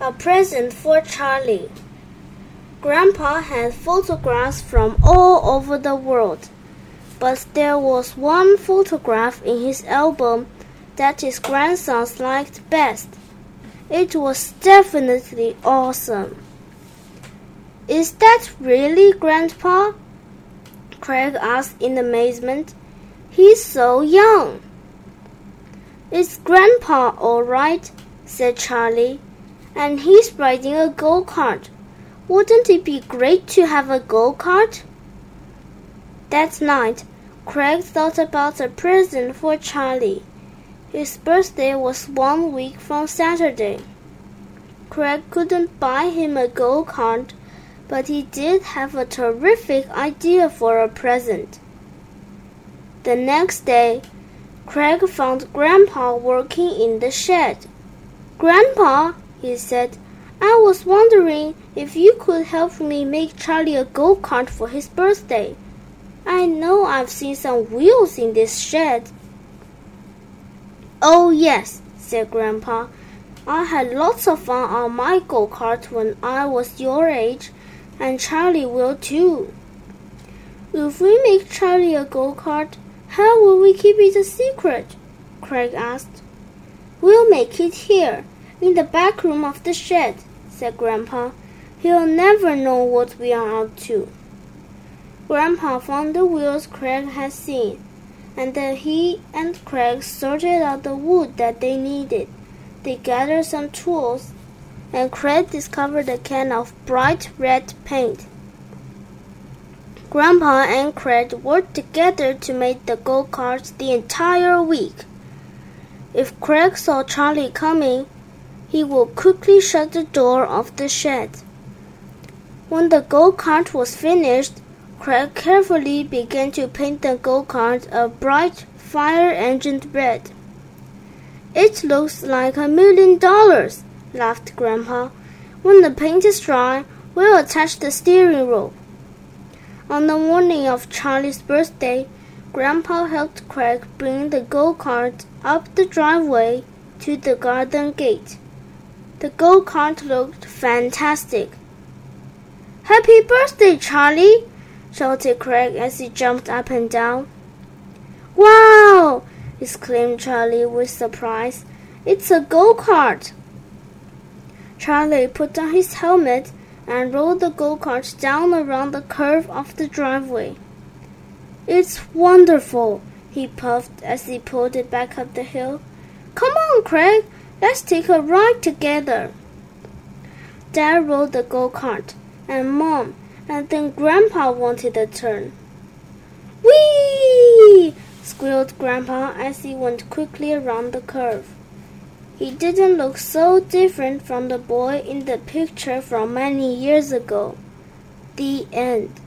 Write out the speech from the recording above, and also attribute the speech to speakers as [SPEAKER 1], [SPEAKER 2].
[SPEAKER 1] A present for Charlie. Grandpa had photographs from all over the world, but there was one photograph in his album that his grandsons liked best. It was definitely awesome. Is that really Grandpa? Craig asked in amazement. He's so young. Is Grandpa all right? said Charlie and he's riding a go kart. Wouldn't it be great to have a go kart? That night, Craig thought about a present for Charlie. His birthday was one week from Saturday. Craig couldn't buy him a go kart, but he did have a terrific idea for a present. The next day, Craig found Grandpa working in the shed. Grandpa, he said. I was wondering if you could help me make Charlie a go kart for his birthday. I know I've seen some wheels in this shed. Oh, yes, said Grandpa. I had lots of fun on my go kart when I was your age, and Charlie will too. If we make Charlie a go kart, how will we keep it a secret? Craig asked. We'll make it here, in the back room of the shed, said Grandpa. He'll never know what we are up to. Grandpa found the wheels Craig had seen, and then he and Craig sorted out the wood that they needed. They gathered some tools, and Craig discovered a can of bright red paint. Grandpa and Craig worked together to make the go karts the entire week. If Craig saw Charlie coming, he would quickly shut the door of the shed. When the go kart was finished, Craig carefully began to paint the go kart a bright fire engined red. It looks like a million dollars, laughed Grandpa. When the paint is dry, we'll attach the steering rope. On the morning of Charlie's birthday, Grandpa helped Craig bring the go kart up the driveway to the garden gate. The go kart looked fantastic. Happy birthday, Charlie! shouted Craig as he jumped up and down. Wow! exclaimed Charlie with surprise. It's a go kart! Charlie put on his helmet and rode the go kart down around the curve of the driveway. It's wonderful, he puffed as he pulled it back up the hill. Come on, Craig, Let's take a ride together. Dad rode the go kart, and Mom, and then Grandpa wanted a turn. Whee! squealed Grandpa as he went quickly around the curve. He didn't look so different from the boy in the picture from many years ago. The end.